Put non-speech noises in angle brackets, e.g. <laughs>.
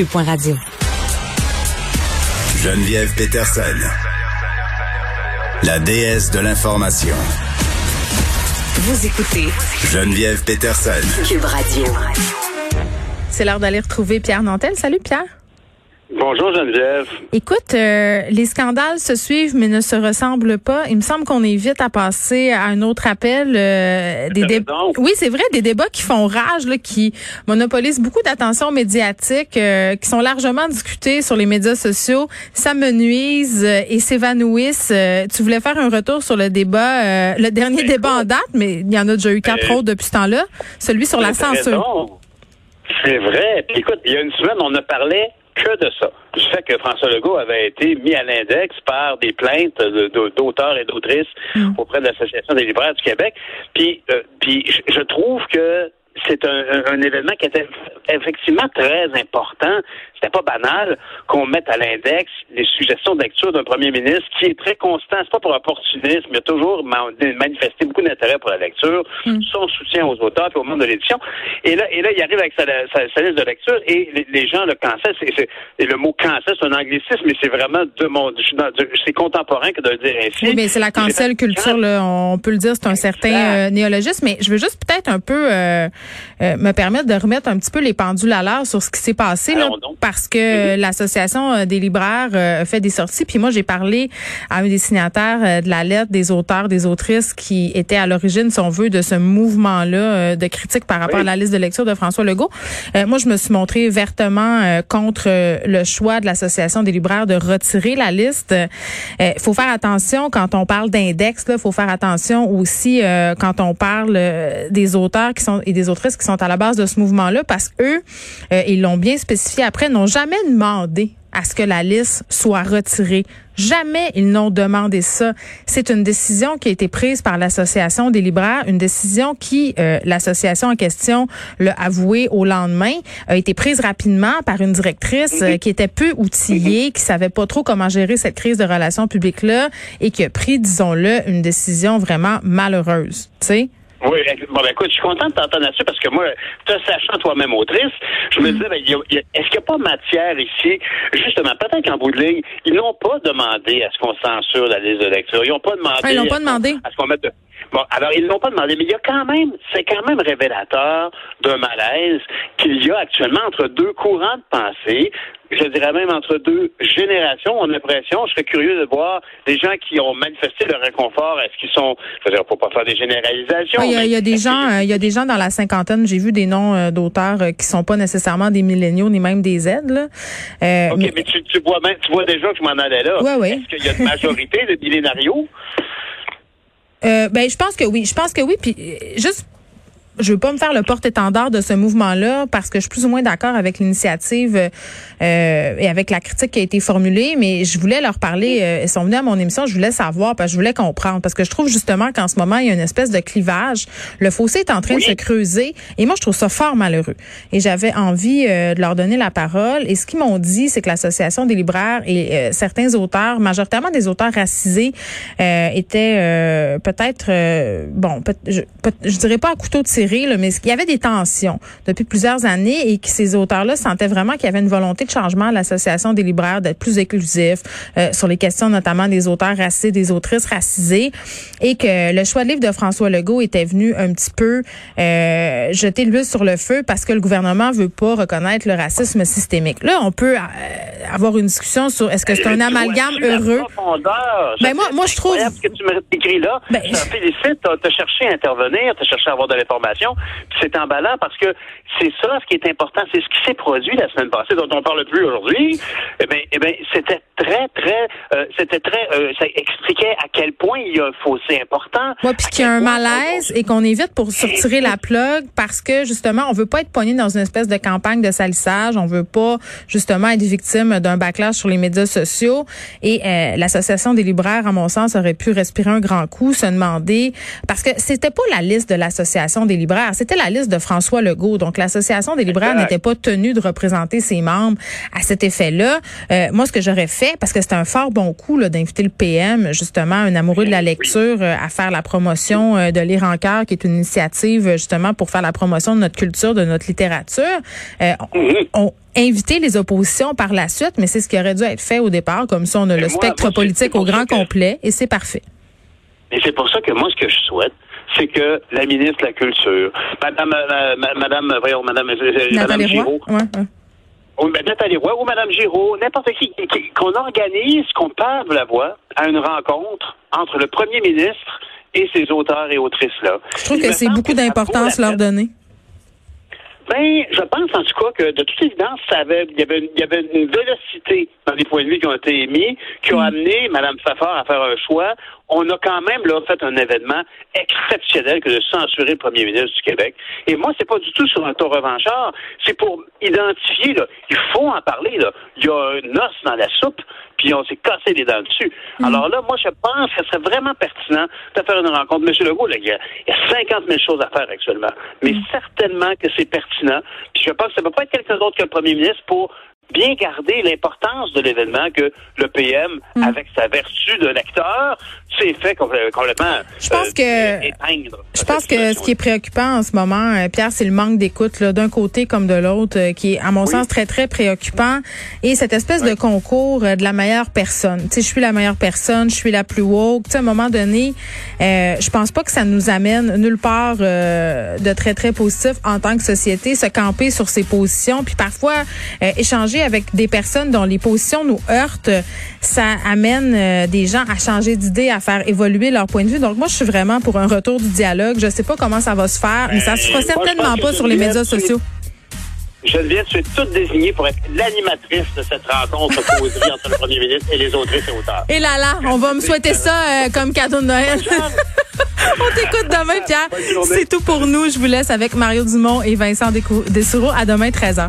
Cube.radio. Geneviève Peterson, la déesse de l'information. Vous écoutez Geneviève Peterson. Cube Radio. C'est l'heure d'aller retrouver Pierre Nantel. Salut Pierre. Bonjour Geneviève. Écoute, euh, les scandales se suivent mais ne se ressemblent pas. Il me semble qu'on est vite à passer à un autre appel. Euh, des débats. Oui, c'est vrai, des débats qui font rage, là, qui monopolisent beaucoup d'attention médiatique, euh, qui sont largement discutés sur les médias sociaux, s'amenuisent et s'évanouissent. tu voulais faire un retour sur le débat, le dernier débat en date, mais il y en a déjà eu quatre autres depuis ce temps-là, celui sur la censure. C'est vrai. écoute, il y a une semaine, on a parlé que de ça. Du fait que François Legault avait été mis à l'index par des plaintes d'auteurs et d'autrices mm. auprès de l'Association des libraires du Québec. Puis, euh, puis je trouve que c'est un, événement qui était effectivement très important. C'était pas banal qu'on mette à l'index les suggestions de lecture d'un premier ministre qui est très constant. C'est pas pour opportunisme, mais a toujours manifesté beaucoup d'intérêt pour la lecture, mm. son soutien aux auteurs et au monde de l'édition. Et là, et là, il arrive avec sa, liste de lecture et les, gens le cancellent. et le mot cancel, c'est un anglicisme, mais c'est vraiment de mon, c'est contemporain que de le dire ainsi. Oui, mais c'est la cancel culture, là, on peut le dire, c'est un certain euh, néologisme. Mais je veux juste peut-être un peu euh, euh, me permettre de remettre un petit peu les pendules à l'heure sur ce qui s'est passé, là, parce que mhm. l'association euh, des libraires euh, fait des sorties. Puis moi, j'ai parlé à un des signataires de la lettre des auteurs, des autrices qui étaient à l'origine, si on veut, de ce mouvement-là de critique par rapport à la liste de lecture de François Legault. moi, je me suis montrée vertement contre le choix de l'association des libraires de retirer la liste. Il faut faire attention quand on parle d'index. Il faut faire attention aussi quand on parle des auteurs qui sont et des autrices qui sont à la base de ce mouvement-là parce qu'eux, euh, ils l'ont bien spécifié après, n'ont jamais demandé à ce que la liste soit retirée. Jamais ils n'ont demandé ça. C'est une décision qui a été prise par l'association des libraires, une décision qui, euh, l'association en question l'a avoué au lendemain, a été prise rapidement par une directrice euh, qui était peu outillée, qui savait pas trop comment gérer cette crise de relations publiques là et qui a pris, disons-le, une décision vraiment malheureuse. Tu sais. Oui, bon, ben, écoute, je suis content de t'entendre là-dessus parce que moi, te sachant toi-même autrice, je me mm. disais, ben, est-ce qu'il n'y a pas matière ici, justement, peut-être qu'en bout de ligne, ils n'ont pas demandé à ce qu'on censure la liste de lecture. Ils n'ont pas demandé. Ah, ils n'ont pas demandé. À ce qu'on mette Bon, alors ils l'ont pas demandé, mais il y a quand même, c'est quand même révélateur d'un malaise qu'il y a actuellement entre deux courants de pensée je dirais même entre deux générations, on a l'impression, je serais curieux de voir des gens qui ont manifesté leur inconfort, est-ce qu'ils sont, je veux dire, faut pas faire des généralisations. Il y, a, des gens, euh, il y a des gens dans la cinquantaine, j'ai vu des noms euh, d'auteurs euh, qui sont pas nécessairement des milléniaux ni même des aides, là. OK, mais, tu, tu, vois même, tu vois déjà que je m'en allais là. Oui, oui. Est-ce qu'il y a une majorité de millénarios? <laughs> Euh, ben, je pense que oui. Je pense que oui. Puis juste je veux pas me faire le porte-étendard de ce mouvement-là parce que je suis plus ou moins d'accord avec l'initiative euh, et avec la critique qui a été formulée, mais je voulais leur parler. Euh, ils sont venus à mon émission, je voulais savoir parce que je voulais comprendre parce que je trouve justement qu'en ce moment il y a une espèce de clivage. Le fossé est en train de se creuser et moi je trouve ça fort malheureux. Et j'avais envie euh, de leur donner la parole. Et ce qu'ils m'ont dit, c'est que l'association des libraires et euh, certains auteurs, majoritairement des auteurs racisés, étaient peut-être bon, je, je dirais pas à couteau de mais il y avait des tensions depuis plusieurs années et que ces auteurs-là sentaient vraiment qu'il y avait une volonté de changement à l'association des libraires d'être plus inclusif euh, sur les questions notamment des auteurs racisés, des autrices racisées et que le choix de livre de François Legault était venu un petit peu euh, jeter l'huile sur le feu parce que le gouvernement veut pas reconnaître le racisme systémique. Là, on peut euh, avoir une discussion sur est-ce que c'est un amalgame heureux? Ben moi, moi je trouve. Ce que tu m'as écrit là, ben, je <laughs> félicite. T'as cherché à intervenir, t'as cherché à avoir de l'information c'est emballant parce que c'est ça ce qui est important. C'est ce qui s'est produit la semaine passée, dont on parle plus aujourd'hui. Eh bien, eh bien c'était très, très, euh, c'était très, euh, ça expliquait à quel point il y a un fossé important. Oui, puis qu'il y a un malaise et qu'on évite pour sortir la plug parce que justement, on veut pas être poigné dans une espèce de campagne de salissage. On veut pas justement être victime d'un backlash sur les médias sociaux. Et euh, l'association des libraires, à mon sens, aurait pu respirer un grand coup, se demander parce que c'était pas la liste de l'association des libraires, c'était la liste de François Legault. Donc l'association des libraires n'était pas tenue de représenter ses membres à cet effet-là. moi, ce que j'aurais fait parce que c'est un fort bon coup d'inviter le PM, justement, un amoureux de la lecture, euh, à faire la promotion euh, de Lire en cœur, qui est une initiative justement pour faire la promotion de notre culture, de notre littérature. Mm-hmm. on, inviter les oppositions par la suite, mais c'est ce qui aurait dû être fait au départ. Comme ça, on a le spectre politique au grand complet et c'est parfait. Et c'est pour ça que moi, ce que je souhaite, c'est que la ministre de la Culture, Madame, Madame, voyons, Madame, Madame Giraud, ben, Nathalie Roy ou Madame Giraud, n'importe qui, qu'on organise, qu'on parle la voix à une rencontre entre le premier ministre et ses auteurs et autrices-là. Je trouve que c'est beaucoup d'importance leur donner. Ben, je pense en tout cas que de toute évidence, ça avait, il y avait, il y avait une vélocité dans les points de vue qui ont été émis, qui ont mm. amené Mme Fafard à faire un choix. On a quand même là fait un événement exceptionnel que de censurer le premier ministre du Québec. Et moi, c'est pas du tout sur un ton revanchard. C'est pour identifier. Là, il faut en parler. Là. Il y a un os dans la soupe puis on s'est cassé les dents dessus. Mm. Alors là, moi, je pense que ce serait vraiment pertinent de faire une rencontre. Monsieur Legault, là, il, y a, 50 000 choses à faire actuellement. Mais mm. certainement que c'est pertinent. Puis je pense que ça ne peut pas être quelqu'un d'autre que le premier ministre pour bien garder l'importance de l'événement que le PM, mm. avec sa vertu de lecteur, s'est fait complètement je pense euh, que je pense que ce qui est préoccupant en ce moment euh, Pierre c'est le manque d'écoute d'un côté comme de l'autre euh, qui est à mon sens très très préoccupant. Et cette espèce de concours de la meilleure personne. Tu sais je suis la meilleure personne je suis la plus woke. Tu sais à un moment donné je pense pas que ça nous amène nulle part de très très positif en tant que société se camper sur ses positions. Puis parfois échanger avec des personnes dont les positions nous heurtent, ça amène des gens à changer d'idée, à faire évoluer leur point de vue. Donc moi, je suis vraiment pour un retour du dialogue. Je sais pas comment ça va se faire, mais ça se fera certainement pas sur les médias sociaux. Geneviève, tu es toute désignée pour être l'animatrice de cette rencontre entre le premier ministre et les autrices et auteurs. Et là là, on va me souhaiter ça euh, comme cadeau de Noël. <laughs> on t'écoute demain, Pierre. C'est tout pour nous. Je vous laisse avec Mario Dumont et Vincent Dessoureau. À demain, 13h.